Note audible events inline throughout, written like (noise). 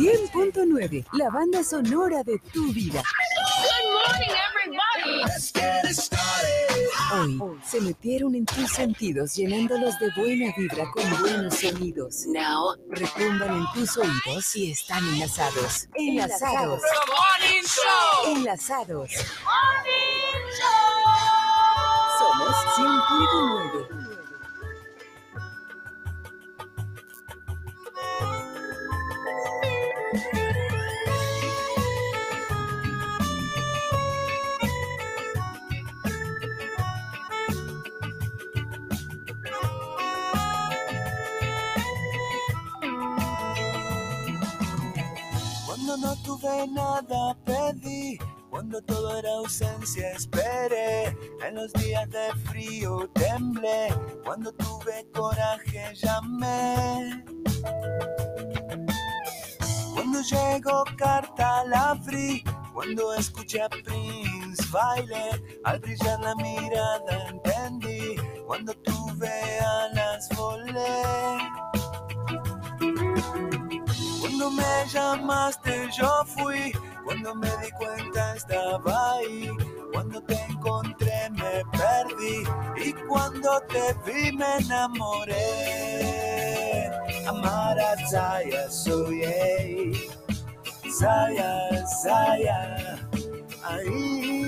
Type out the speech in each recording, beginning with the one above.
100.9, la banda sonora de tu vida. Hoy se metieron en tus sentidos llenándolos de buena vibra con buenos sonidos. Now retumban en tus oídos y están enlazados. Enlazados. Enlazados. Somos 100.9. Cuando no tuve nada pedí, cuando todo era ausencia esperé, en los días de frío temblé, cuando tuve coraje llamé. Cuando llegó carta la abrí, cuando escuché a Prince baile, al brillar la mirada entendí, cuando tuve alas volé. Cuando me llamaste yo fui, cuando me di cuenta estaba ahí, cuando te encontré me perdí. Y cuando te vi me enamoré. Amara Zaya soy Zaya Zaya ainda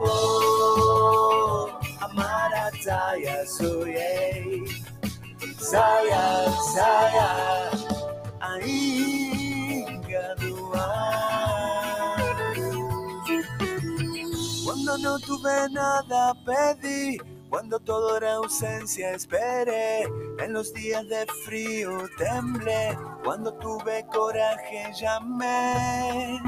Oh, Amara Zaya soy Zaya Zaya ainda Cuando no tuve nada pedí, cuando todo era ausencia esperé, en los días de frío temblé, cuando tuve coraje llamé.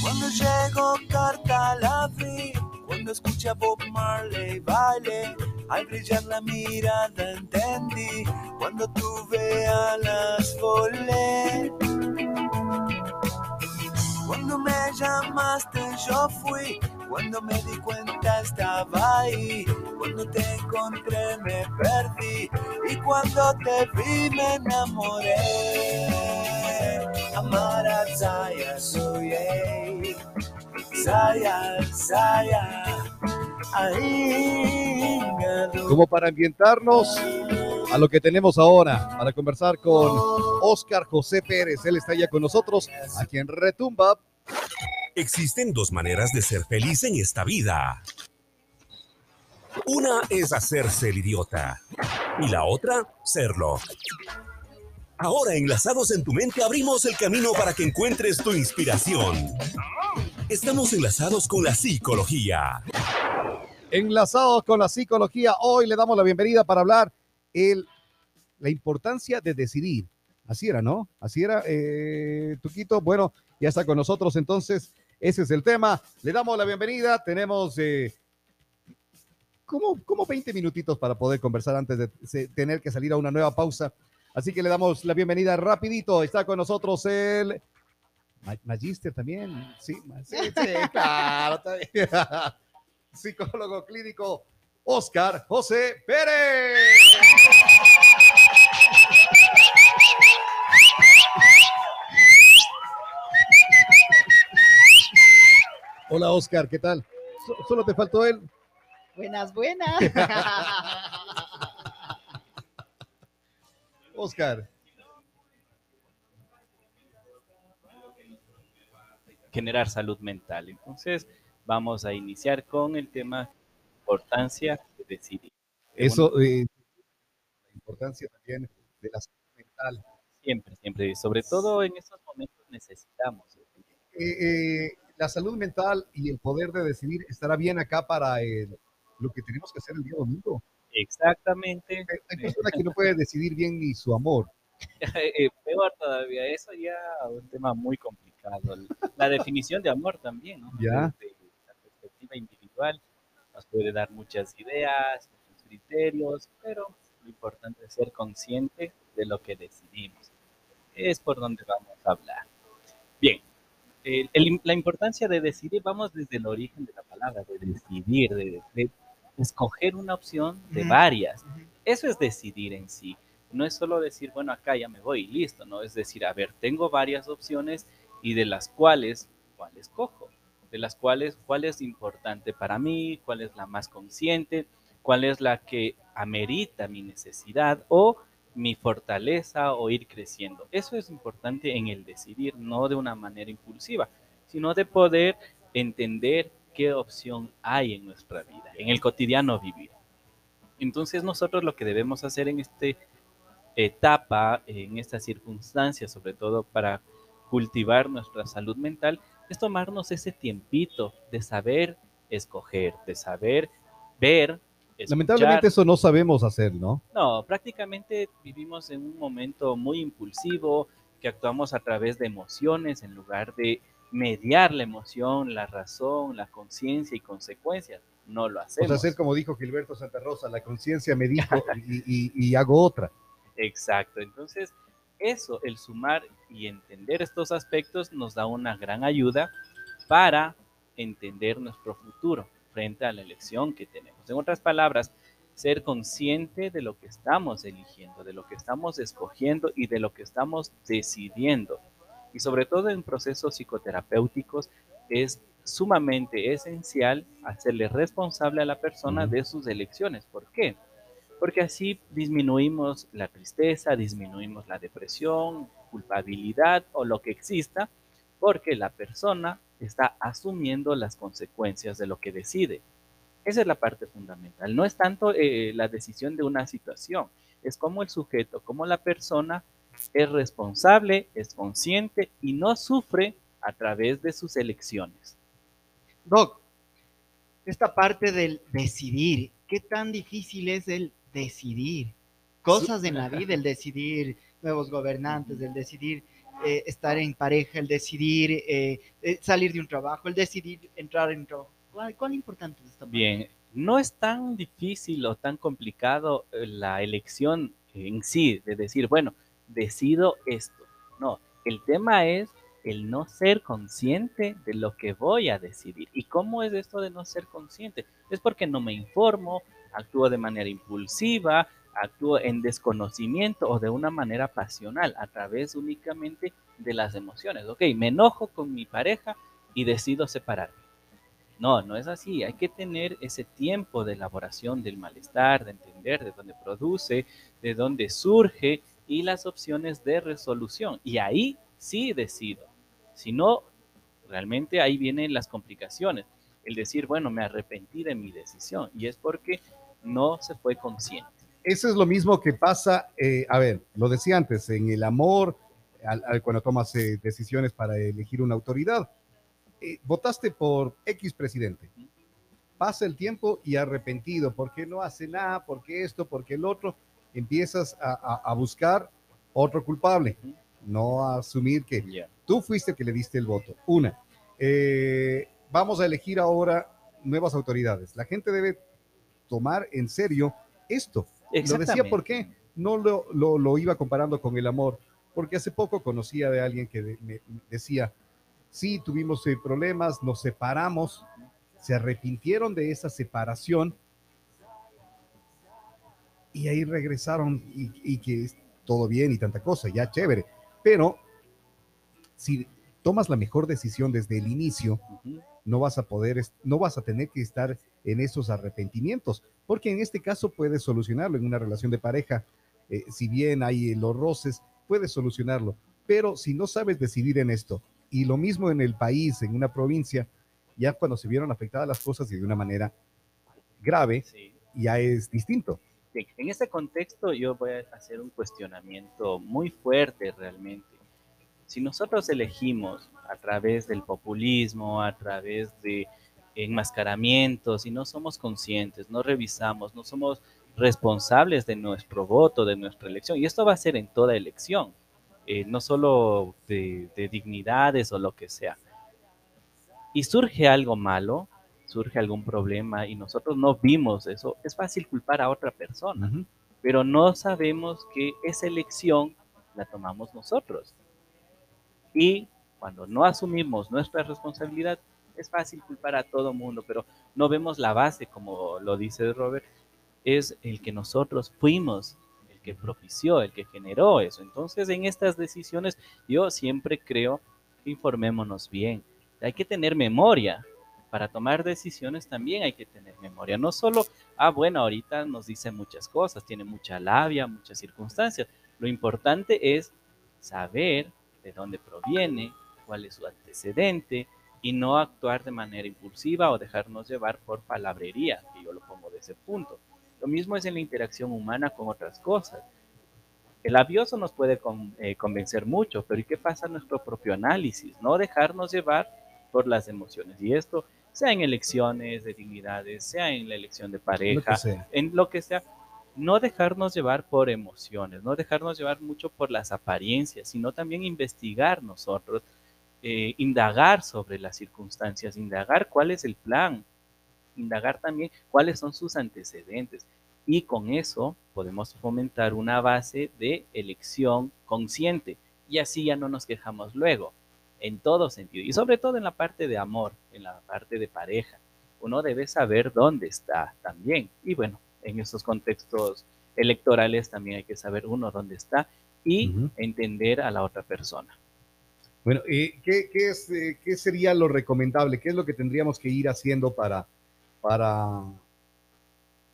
Cuando llegó carta la abrí, cuando escuché Bob Marley baile, al brillar la mirada entendí, cuando tuve alas volé. Cuando me llamaste yo fui, cuando me di cuenta estaba ahí, cuando te encontré me perdí. Y cuando te vi me enamoré. Amara Zaya soy Zaya, Zaya, Como para ambientarnos a lo que tenemos ahora, para conversar con Oscar José Pérez. Él está ya con nosotros, aquí en Retumba. Existen dos maneras de ser feliz en esta vida. Una es hacerse el idiota y la otra, serlo. Ahora, enlazados en tu mente, abrimos el camino para que encuentres tu inspiración. Estamos enlazados con la psicología. Enlazados con la psicología, hoy le damos la bienvenida para hablar el, la importancia de decidir. Así era, ¿no? Así era, eh, Tuquito. Bueno, ya está con nosotros entonces. Ese es el tema. Le damos la bienvenida. Tenemos eh, como, como 20 minutitos para poder conversar antes de tener que salir a una nueva pausa. Así que le damos la bienvenida rapidito. Está con nosotros el Magister también. Sí, sí, sí claro. (laughs) Psicólogo clínico Oscar José Pérez. Hola Oscar, ¿qué tal? solo te faltó él. Buenas, buenas. (laughs) Oscar. Generar salud mental. Entonces, vamos a iniciar con el tema importancia de decidir. Eso, eh, la importancia también de la salud mental. Siempre, siempre. Sobre todo en estos momentos necesitamos. Eh, eh, la salud mental y el poder de decidir estará bien acá para lo que tenemos que hacer el día domingo. Exactamente. Hay personas que no pueden decidir bien ni su amor. (laughs) Eh, peor todavía, eso ya es un tema muy complicado. La definición de amor también, ¿no? Ya. Desde la perspectiva individual nos puede dar muchas ideas, muchos criterios, pero lo importante es ser consciente de lo que decidimos. Es por donde vamos a hablar. Bien, la importancia de decidir, vamos desde el origen de la palabra, de decidir, de, escoger una opción de varias. eso es decidir en sí. No es solo decir, bueno, acá ya me voy y listo, ¿no? Es decir, a ver, tengo varias opciones y de las cuales, ¿cuál escojo? De las cuales, ¿cuál es importante para mí? ¿Cuál es la más consciente? ¿Cuál es la que amerita mi necesidad o mi fortaleza o ir creciendo? Eso es importante en el decidir, no de una manera impulsiva, sino de poder entender qué opción hay en nuestra vida, en el cotidiano vivir. Entonces nosotros lo que debemos hacer en esta etapa, en estas circunstancias, sobre todo para cultivar nuestra salud mental, es tomarnos ese tiempito de saber escoger, de saber ver. Escuchar. Lamentablemente eso no sabemos hacer, ¿no? No, prácticamente vivimos en un momento muy impulsivo, que actuamos a través de emociones en lugar de mediar la emoción, la razón, la conciencia y consecuencias. No lo hacemos. Hacer como dijo Gilberto Santa Rosa, la conciencia (laughs) me dijo y, y- y hago otra. Exacto. Entonces, eso, el sumar y entender estos aspectos nos da una gran ayuda para entender nuestro futuro frente a la elección que tenemos. En otras palabras, ser consciente de lo que estamos eligiendo, de lo que estamos escogiendo y de lo que estamos decidiendo. Y sobre todo en procesos psicoterapéuticos es sumamente esencial hacerle responsable a la persona de sus elecciones. ¿Por qué? Porque así disminuimos la tristeza, disminuimos la depresión, culpabilidad o lo que exista, porque la persona está asumiendo las consecuencias de lo que decide. Esa es la parte fundamental. No es tanto eh, la decisión de una situación, es como el sujeto, como la persona es responsable, es consciente y no sufre a través de sus elecciones. Doc, esta parte del decidir, ¿qué tan difícil es el decidir? Cosas en la vida, el decidir nuevos gobernantes, el decidir eh, estar en pareja, el decidir eh, eh, salir de un trabajo, el decidir entrar en un trabajo. ¿Cuál, cuál importante es esta parte? Bien, no es tan difícil o tan complicado eh, la elección en sí, de decir, bueno, decido esto. No, el tema es el no ser consciente de lo que voy a decidir. ¿Y cómo es esto de no ser consciente? Es porque no me informo, actúo de manera impulsiva, actúo en desconocimiento o de una manera pasional, a través únicamente de las emociones. Ok, me enojo con mi pareja y decido separarme. No, no es así. Hay que tener ese tiempo de elaboración del malestar, de entender de dónde produce, de dónde surge y las opciones de resolución. Y ahí sí decido. Si no, realmente ahí vienen las complicaciones. El decir, bueno, me arrepentí de mi decisión y es porque no se fue consciente. Eso es lo mismo que pasa, eh, a ver, lo decía antes, en el amor, al- al- cuando tomas eh, decisiones para elegir una autoridad. Eh, votaste por X presidente. Pasa el tiempo y arrepentido, porque no hace nada, porque esto, porque el otro, empiezas a, a- a buscar otro culpable, no a asumir que Ya. tú fuiste el que le diste el voto. Una, vamos a elegir ahora nuevas autoridades. La gente debe tomar en serio esto. Lo decía porque no lo, lo- lo iba comparando con el amor, porque hace poco conocía de alguien que de- me decía, sí, tuvimos eh, problemas, nos separamos, se arrepintieron de esa separación y ahí regresaron y, y que todo bien y tanta cosa, ya chévere, pero si tomas la mejor decisión desde el inicio. No vas a poder, no vas a tener que estar en esos arrepentimientos, porque en este caso puedes solucionarlo en una relación de pareja, eh, si bien hay los roces, puedes solucionarlo, pero si no sabes decidir en esto, y lo mismo en el país, en una provincia, ya cuando se vieron afectadas las cosas y de una manera grave, Sí. ya es distinto. En este contexto yo voy a hacer un cuestionamiento muy fuerte realmente. Si nosotros elegimos a través del populismo, a través de enmascaramientos y no somos conscientes, no revisamos, no somos responsables de nuestro voto, de nuestra elección, y esto va a ser en toda elección, eh, no solo de, de dignidades o lo que sea. Y surge algo malo, surge algún problema y nosotros no vimos eso, es fácil culpar a otra persona, pero no sabemos que esa elección la tomamos nosotros. Y cuando no asumimos nuestra responsabilidad, es fácil culpar a todo mundo, pero no vemos la base, como lo dice Robert, es el que nosotros fuimos, el que propició, el que generó eso. Entonces, en estas decisiones, yo siempre creo que informémonos bien. Hay que tener memoria. Para tomar decisiones también hay que tener memoria. No solo, ah, bueno, ahorita nos dice muchas cosas, tiene mucha labia, muchas circunstancias. Lo importante es saber de dónde proviene, cuál es su antecedente y no actuar de manera impulsiva o dejarnos llevar por palabrería, que yo lo pongo de ese punto. Lo mismo es en la interacción humana con otras cosas. El avioso nos puede eh, convencer mucho, pero ¿y qué pasa en nuestro propio análisis? No dejarnos llevar por las emociones. Y esto, sea en elecciones de dignidades, sea en la elección de pareja, en lo que sea, no dejarnos llevar por emociones, no dejarnos llevar mucho por las apariencias, sino también investigar nosotros, eh, indagar sobre las circunstancias, indagar cuál es el plan, indagar también cuáles son sus antecedentes. Y con eso podemos fomentar una base de elección consciente. Y así ya no nos quejamos luego, en todo sentido. Y sobre todo en la parte de amor, en la parte de pareja. Uno debe saber dónde está también. Y bueno, en esos contextos electorales también hay que saber uno dónde está y entender a la otra persona. Bueno, ¿qué, qué, es, eh, ¿qué sería lo recomendable? ¿Qué es lo que tendríamos que ir haciendo para, para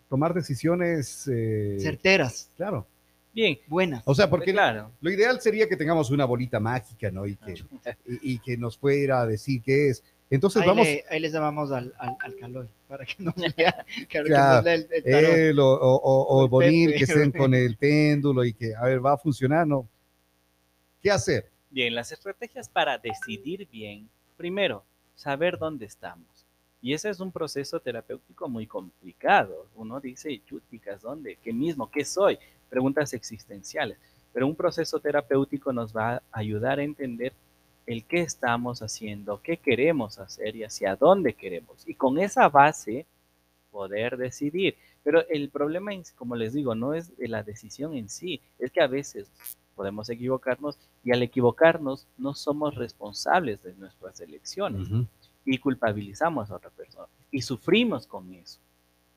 tomar decisiones eh, certeras? Claro. Bien, buenas. O sea, porque claro. lo ideal sería que tengamos una bolita mágica, ¿no? Y que, y, que nos pueda decir qué es. Entonces ahí vamos. ahí les llamamos al, al, calor para que no (laughs) vea, que, el, Él o, o, Bonil que estén con el péndulo y que, a ver, va a funcionar, ¿no? ¿Qué hacer? Bien, las estrategias para decidir bien, primero, saber dónde estamos. Y ese es un proceso terapéutico muy complicado. Uno dice, chúticas, ¿dónde? ¿Qué mismo? ¿Qué soy? Preguntas existenciales. Pero un proceso terapéutico nos va a ayudar a entender el qué estamos haciendo, qué queremos hacer y hacia dónde queremos. Y con esa base poder decidir. Pero el problema, como les digo, no es de la decisión en sí, es que a veces podemos equivocarnos y al equivocarnos no somos responsables de nuestras elecciones y culpabilizamos a otra persona y sufrimos con eso.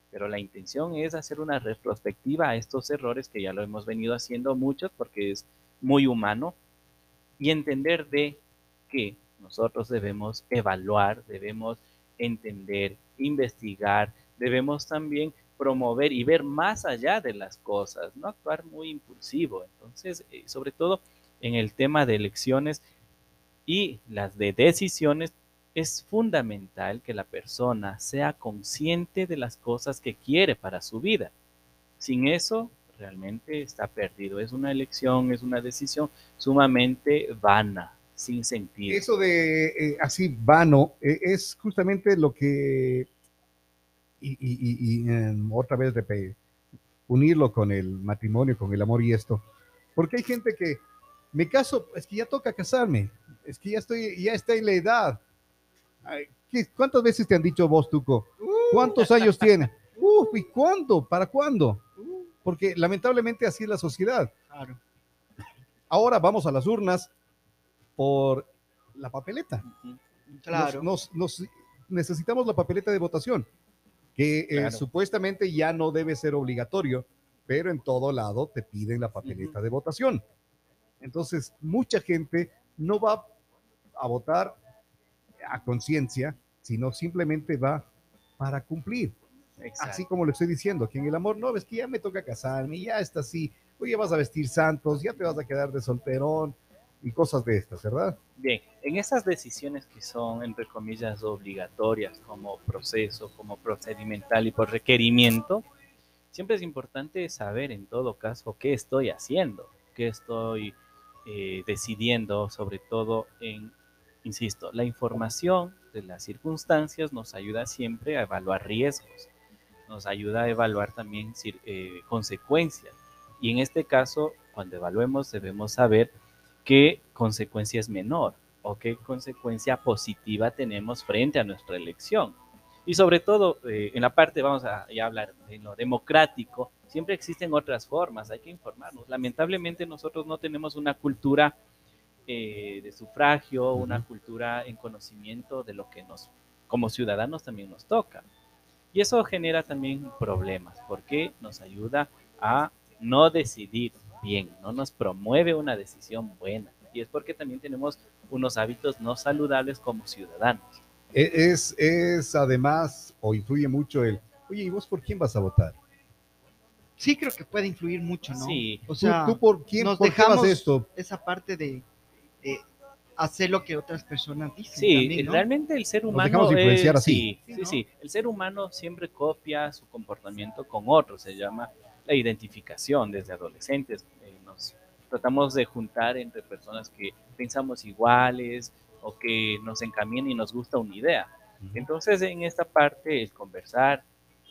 Pero la intención es hacer una retrospectiva a estos errores que ya lo hemos venido haciendo muchos porque es muy humano y entender de que nosotros debemos evaluar, debemos entender, investigar, debemos también promover y ver más allá de las cosas, no actuar muy impulsivo. Entonces, eh, sobre todo en el tema de elecciones y las de decisiones, es fundamental que la persona sea consciente de las cosas que quiere para su vida. Sin eso, realmente está perdido. Es una elección, es una decisión sumamente vana, sin sentido. Eso de eh, así vano eh, es justamente lo que y, otra vez de unirlo con el matrimonio, con el amor y esto. Porque hay gente que me caso, es que ya toca casarme, es que ya estoy, ya está en la edad. ¿Cuántas veces te han dicho vos, Tuco? ¿Cuántos años tiene? Uf, ¿y cuándo? ¿Para cuándo? Porque lamentablemente así es la sociedad. Ahora vamos a las urnas por la papeleta. Claro. nos, necesitamos la papeleta de votación que eh, supuestamente ya no debe ser obligatorio, pero en todo lado te piden la papeleta de votación. Entonces, mucha gente no va a votar a conciencia, sino simplemente va para cumplir. Así como le estoy diciendo, que en el amor no, es que ya me toca casarme, ya está así, oye, vas a vestir santos, ya te vas a quedar de solterón, y cosas de estas, ¿verdad? Bien, en esas decisiones que son, entre comillas, obligatorias como proceso, como procedimental y por requerimiento, siempre es importante saber en todo caso qué estoy haciendo, qué estoy eh, decidiendo, sobre todo en, insisto, la información de las circunstancias nos ayuda siempre a evaluar riesgos, nos ayuda a evaluar también eh, consecuencias. Y en este caso, cuando evaluemos, debemos saber qué consecuencia es menor o qué consecuencia positiva tenemos frente a nuestra elección. Y sobre todo, eh, en la parte, vamos a hablar de lo democrático, siempre existen otras formas, hay que informarnos. Lamentablemente nosotros no tenemos una cultura eh, de sufragio, una cultura en conocimiento de lo que nos, como ciudadanos también nos toca. Y eso genera también problemas, porque nos ayuda a no decidir bien, no nos promueve una decisión buena. Y es porque también tenemos unos hábitos no saludables como ciudadanos. E- Es, es además, o influye mucho el, oye, ¿y vos por quién vas a votar? Sí creo que puede influir mucho, ¿no? Sí. O sea, ¿Tú, tú por quién, nos por qué vas dejamos esto? esa parte de eh, hacer lo que otras personas dicen. Sí, también, ¿no? realmente el ser humano. dejamos influenciar es- así. Sí, Sí, sí, ¿no? sí. El ser humano siempre copia su comportamiento con otros. Se llama la identificación desde adolescentes. Eh, nos tratamos de juntar entre personas que pensamos iguales o que nos encaminan y nos gusta una idea. Entonces, en esta parte, el conversar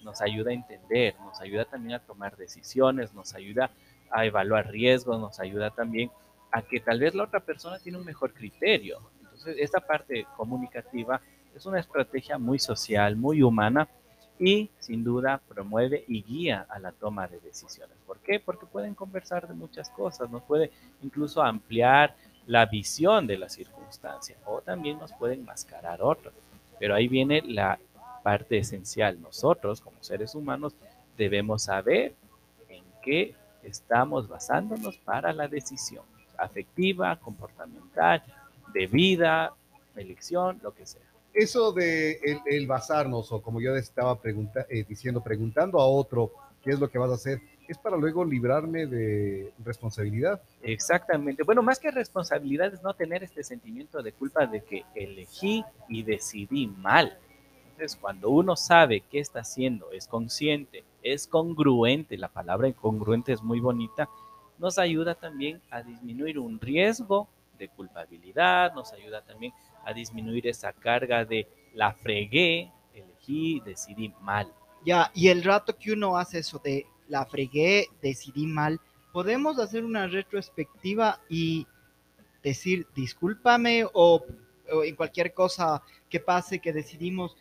nos ayuda a entender, nos ayuda también a tomar decisiones, nos ayuda a evaluar riesgos, nos ayuda también a que tal vez la otra persona tiene un mejor criterio. Entonces, esta parte comunicativa es una estrategia muy social, muy humana y sin duda promueve y guía a la toma de decisiones. ¿Por qué? Porque pueden conversar de muchas cosas, nos puede incluso ampliar la visión de la circunstancia o también nos pueden mascarar otras. Pero ahí viene la parte esencial. Nosotros, como seres humanos, debemos saber en qué estamos basándonos para la decisión afectiva, comportamental, de vida, elección, lo que sea. Eso de el, basarnos, o como yo estaba eh, diciendo, preguntando a otro qué es lo que vas a hacer, es para luego librarme de responsabilidad. Exactamente. Bueno, más que responsabilidad es no tener este sentimiento de culpa de que elegí y decidí mal. Entonces, cuando uno sabe qué está haciendo, es consciente, es congruente, la palabra congruente es muy bonita, nos ayuda también a disminuir un riesgo de culpabilidad, nos ayuda también a disminuir esa carga de la fregué, elegí, decidí mal. Ya, y el rato que uno hace eso de la fregué, decidí mal, podemos hacer una retrospectiva y decir discúlpame o, o en cualquier cosa que pase que decidimos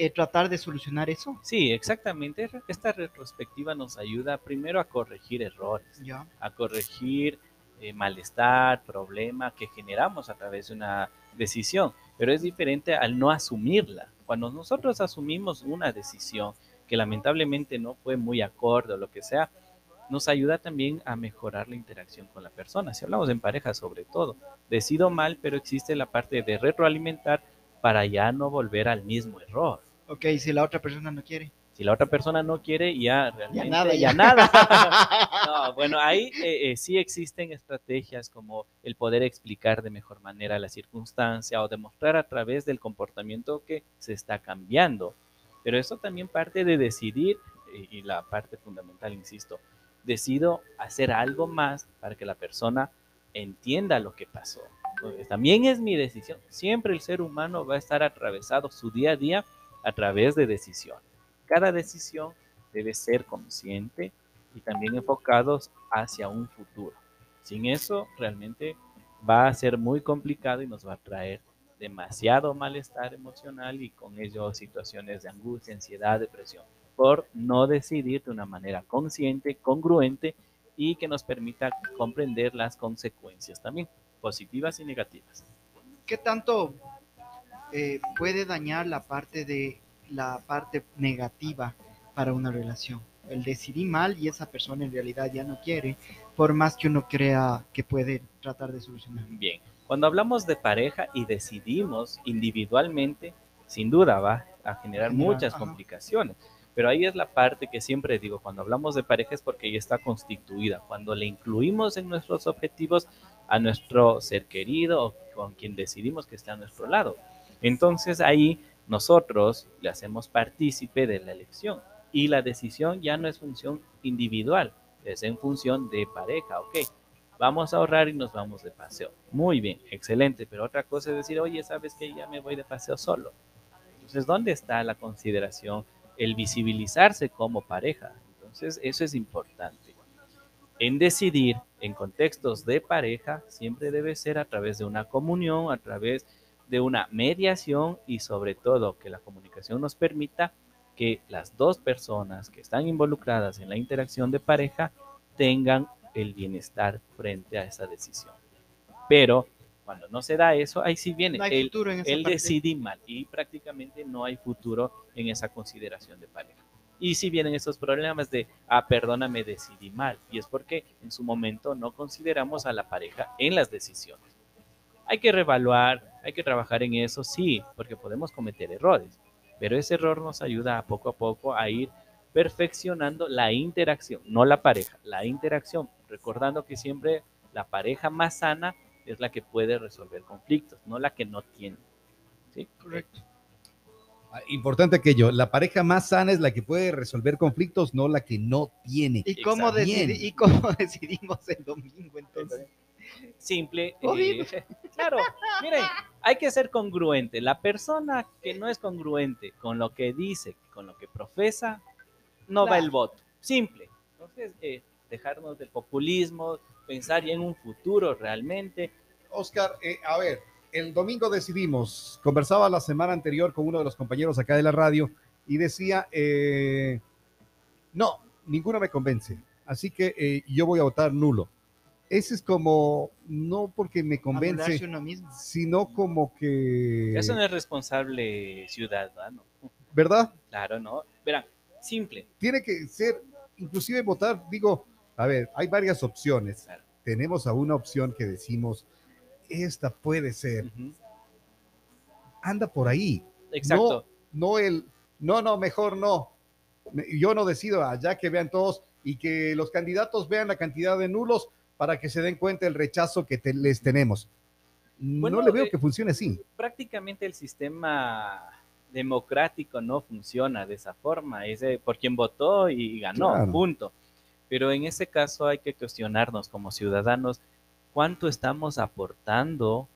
eh, tratar de solucionar eso. Sí, exactamente. Esta retrospectiva nos ayuda primero a corregir errores. Ya. a corregir eh, malestar, problema que generamos a través de una decisión, pero es diferente al no asumirla. Cuando nosotros asumimos una decisión que lamentablemente no fue muy acorde o lo que sea, nos ayuda también a mejorar la interacción con la persona. Si hablamos en pareja sobre todo, decido mal, pero existe la parte de retroalimentar para ya no volver al mismo error. Ok, si la otra persona no quiere. Si la otra persona no quiere, ya realmente nada, ya ya. nada. (laughs) No, bueno, ahí eh, eh, sí existen estrategias como el poder explicar de mejor manera la circunstancia o demostrar a través del comportamiento que se está cambiando. Pero eso también parte de decidir, eh, y la parte fundamental, insisto, decido hacer algo más para que la persona entienda lo que pasó. Entonces, también es mi decisión. Siempre el ser humano va a estar atravesado su día a día a través de decisiones. Cada decisión debe ser consciente y también enfocados hacia un futuro. Sin eso, realmente va a ser muy complicado y nos va a traer demasiado malestar emocional y con ello situaciones de angustia, ansiedad, depresión, por no decidir de una manera consciente, congruente y que nos permita comprender las consecuencias también, positivas y negativas. ¿Qué tanto eh, puede dañar la parte de la parte negativa para una relación? El decidí mal y esa persona en realidad ya no quiere, por más que uno crea que puede tratar de solucionar. Bien, cuando hablamos de pareja y decidimos individualmente, sin duda va a generar muchas ajá. complicaciones. Pero ahí es la parte que siempre digo, cuando hablamos de pareja es porque ya está constituida, cuando le incluimos en nuestros objetivos a nuestro ser querido o con quien decidimos que está a nuestro lado. Entonces ahí nosotros le hacemos partícipe de la elección y la decisión ya no es función individual, es en función de pareja, ok. Vamos a ahorrar y nos vamos de paseo. Muy bien, excelente, pero otra cosa es decir, oye, ¿sabes que Ya me voy de paseo solo. Entonces, ¿dónde está la consideración? El visibilizarse como pareja. Entonces, eso es importante. En decidir en contextos de pareja siempre debe ser a través de una comunión, a través una mediación y sobre todo que la comunicación nos permita que las dos personas que están involucradas en la interacción de pareja tengan el bienestar frente a esa decisión. Pero Cuando no se da eso, ahí sí viene. No hay el, futuro en esa el decidí mal y prácticamente no hay futuro en esa consideración de pareja. Y si vienen esos problemas de, ah, perdóname, decidí mal. Y es porque en su momento no consideramos a la pareja en las decisiones. Hay que reevaluar, hay que trabajar en eso, sí, porque podemos cometer errores. Pero ese error nos ayuda a poco a poco a ir perfeccionando la interacción, no la pareja, la interacción, recordando que siempre la pareja más sana es la que puede resolver conflictos, no la que no tiene. ¿Sí? Correcto. Ah, Importante aquello, la pareja más sana es la que puede resolver conflictos, no la que no tiene. ¿Y cómo, Exacto. decidi- Bien. ¿Y cómo (laughs) decidimos el domingo entonces? Simple. Eh, (laughs) claro, miren, hay que ser congruente. La persona que no es congruente con lo que dice, con lo que profesa, no va el voto. Simple. Entonces, eh, dejarnos del populismo, pensar ya en un futuro realmente. Oscar, eh, a ver, el domingo decidimos, conversaba la semana anterior con uno de los compañeros acá de la radio y decía, eh, no, ninguno me convence, así que eh, yo voy a votar nulo. Ese es como, no porque me convence, uno mismo. sino como que, Eso no es responsable ciudadano. ¿verdad? Claro, ¿no? Verán, simple. Tiene que ser, inclusive votar, digo, a ver, hay varias opciones. Claro. Tenemos a una opción que decimos, esta puede ser, anda por ahí. Exacto. no el, no, no, mejor no. Yo no decido, allá que vean todos y que los candidatos vean la cantidad de nulos para que se den cuenta el rechazo que te- les tenemos. Bueno, no le veo eh, que funcione así. prácticamente el sistema democrático no funciona de esa forma, es por quien votó y ganó, Claro. punto. Pero en ese caso hay que cuestionarnos como ciudadanos cuánto estamos aportando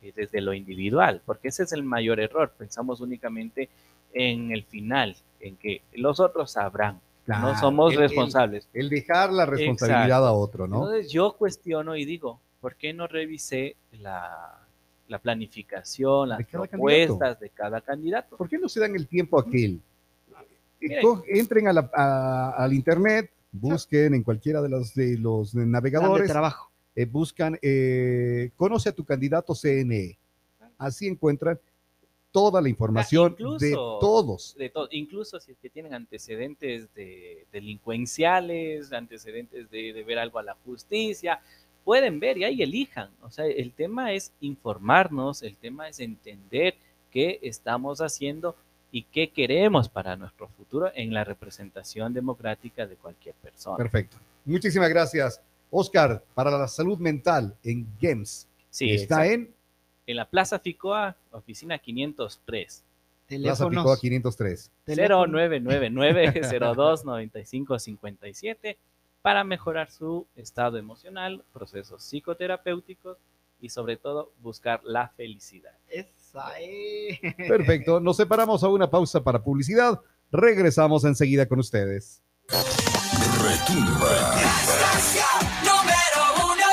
eh, desde lo individual, porque ese es el mayor error. Pensamos únicamente en el final, en que los otros sabrán, no somos el- responsables. El, dejar la responsabilidad Exacto. a otro, ¿no? Entonces yo cuestiono y digo, ¿por qué no revisé la, la planificación, las De propuestas de cada candidato? ¿Por qué no se dan el tiempo aquel? Eh, Miren. co- Entren a la- a- al internet, busquen en cualquiera de los, de los de navegadores, trabajo. eh, buscan, eh, conoce a tu candidato CNE. Así encuentran toda la información incluso- de todos. De to- incluso si es que tienen antecedentes de delincuenciales, antecedentes de, de ver algo a la justicia, pueden ver y ahí elijan. O sea, el tema es informarnos, el tema es entender qué estamos haciendo y qué queremos para nuestro futuro en la representación democrática de cualquier persona. Perfecto. Muchísimas gracias. Oscar, para la salud mental en GEMS. Sí, está en en la Plaza Ficoa, oficina 503. Plaza. Picoa 503. teléfono. 0999-029557 para mejorar su estado emocional, procesos psicoterapéuticos y sobre todo buscar la felicidad. Esa es. Perfecto. Nos separamos a una pausa para publicidad. Regresamos enseguida con ustedes. Retumba Número uno.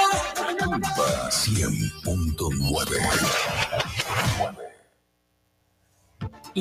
100.9.